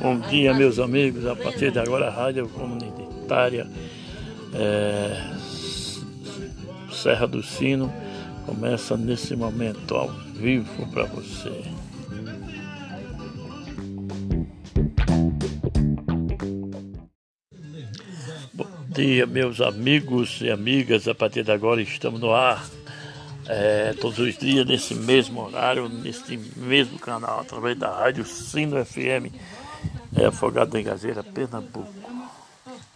Bom dia, meus amigos. A partir de agora, a Rádio Comunitária é, Serra do Sino começa nesse momento ao vivo para você. Bom dia, meus amigos e amigas. A partir de agora, estamos no ar. É, todos os dias, nesse mesmo horário, nesse mesmo canal, através da Rádio Sino FM é Afogado em Gazeira, Pernambuco.